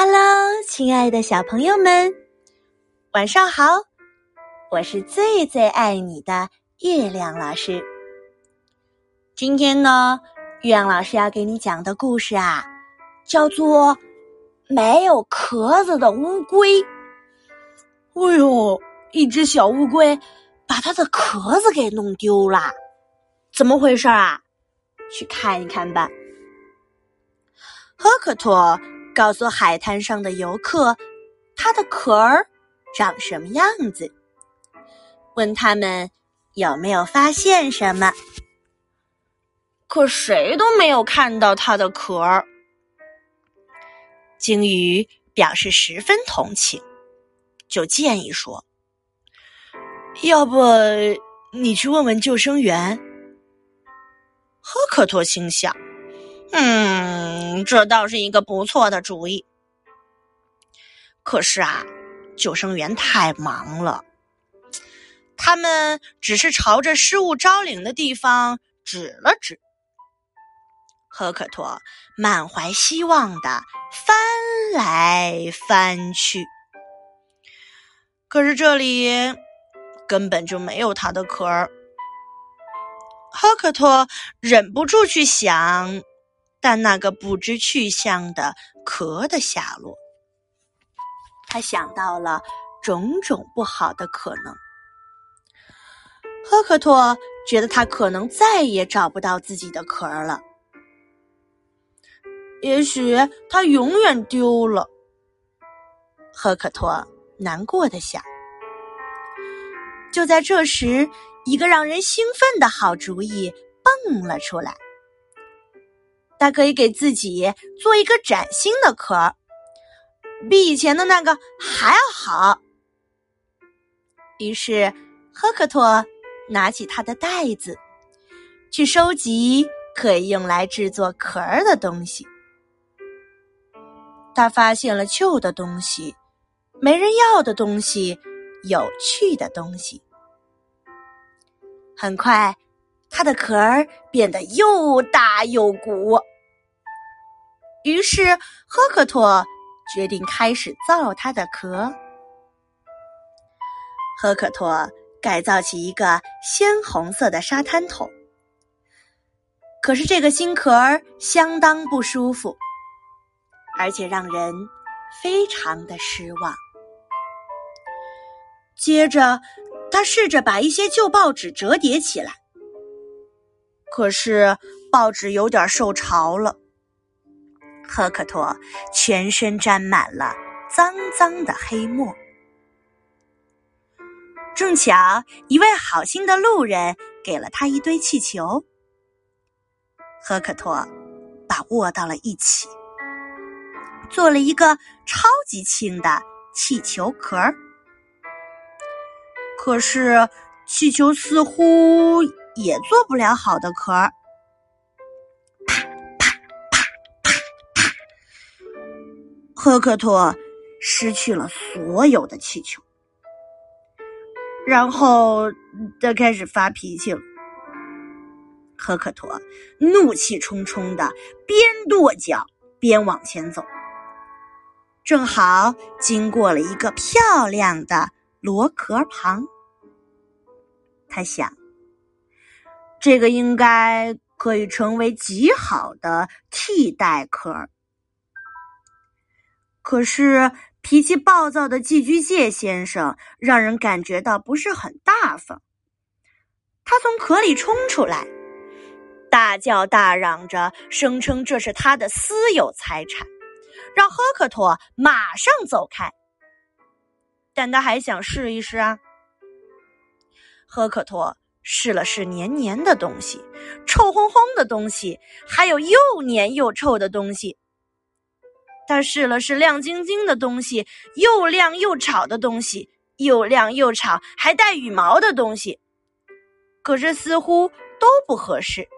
Hello，亲爱的小朋友们，晚上好！我是最最爱你的月亮老师。今天呢，月亮老师要给你讲的故事啊，叫做《没有壳子的乌龟》。哎呦，一只小乌龟把它的壳子给弄丢了，怎么回事啊？去看一看吧。赫克托告诉海滩上的游客，它的壳儿长什么样子，问他们有没有发现什么。可谁都没有看到它的壳儿。鲸鱼表示十分同情，就建议说：“要不你去问问救生员。”赫克托心想。嗯，这倒是一个不错的主意。可是啊，救生员太忙了，他们只是朝着失物招领的地方指了指。赫克托满怀希望的翻来翻去，可是这里根本就没有他的壳儿。赫克托忍不住去想。但那个不知去向的壳的下落，他想到了种种不好的可能。赫克托觉得他可能再也找不到自己的壳了，也许他永远丢了。赫克托难过的想。就在这时，一个让人兴奋的好主意蹦了出来。他可以给自己做一个崭新的壳，比以前的那个还要好。于是，赫克托拿起他的袋子，去收集可以用来制作壳的东西。他发现了旧的东西、没人要的东西、有趣的东西。很快。它的壳儿变得又大又鼓，于是赫克托决定开始造它的壳。赫克托改造起一个鲜红色的沙滩桶，可是这个新壳儿相当不舒服，而且让人非常的失望。接着，他试着把一些旧报纸折叠起来。可是报纸有点受潮了，赫克托全身沾满了脏脏的黑墨。正巧一位好心的路人给了他一堆气球，赫克托把握到了一起，做了一个超级轻的气球壳儿。可是气球似乎……也做不了好的壳儿，赫克托失去了所有的气球，然后他开始发脾气了。赫克托怒气冲冲的边跺脚边往前走，正好经过了一个漂亮的螺壳旁，他想。这个应该可以成为极好的替代壳儿。可是脾气暴躁的寄居蟹先生让人感觉到不是很大方。他从壳里冲出来，大叫大嚷着，声称这是他的私有财产，让赫克托马上走开。但他还想试一试啊，赫克托。试了试黏黏的东西，臭烘烘的东西，还有又黏又臭的东西。他试了试亮晶晶的东西，又亮又吵的东西，又亮又吵还带羽毛的东西，可是似乎都不合适。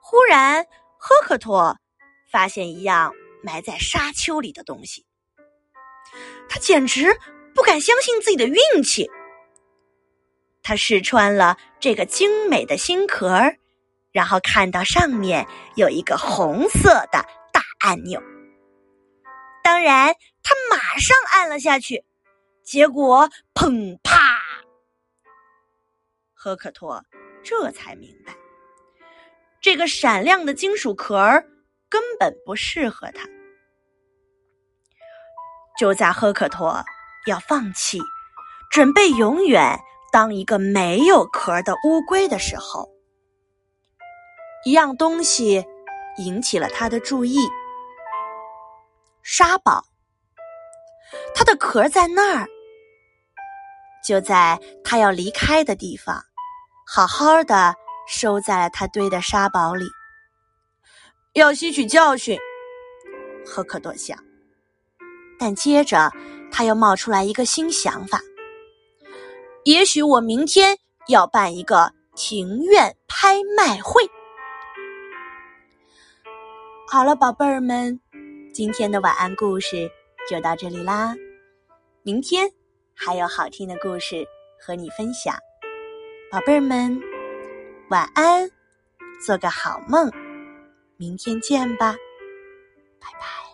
忽然，赫克托发现一样埋在沙丘里的东西，他简直不敢相信自己的运气。他试穿了这个精美的新壳，然后看到上面有一个红色的按钮。当然，他马上按了下去，结果砰啪！赫克托这才明白，这个闪亮的金属壳儿根本不适合他。就在赫克托要放弃，准备永远当一个没有壳的乌龟的时候，一样东西引起了他的注意。沙堡，它的壳在那儿，就在他要离开的地方，好好的收在了他堆的沙堡里。要吸取教训，赫克多想。但接着他又冒出来一个新想法：也许我明天要办一个庭院拍卖会。好了，宝贝儿们。今天的晚安故事就到这里啦，明天还有好听的故事和你分享，宝贝儿们，晚安，做个好梦，明天见吧，拜拜。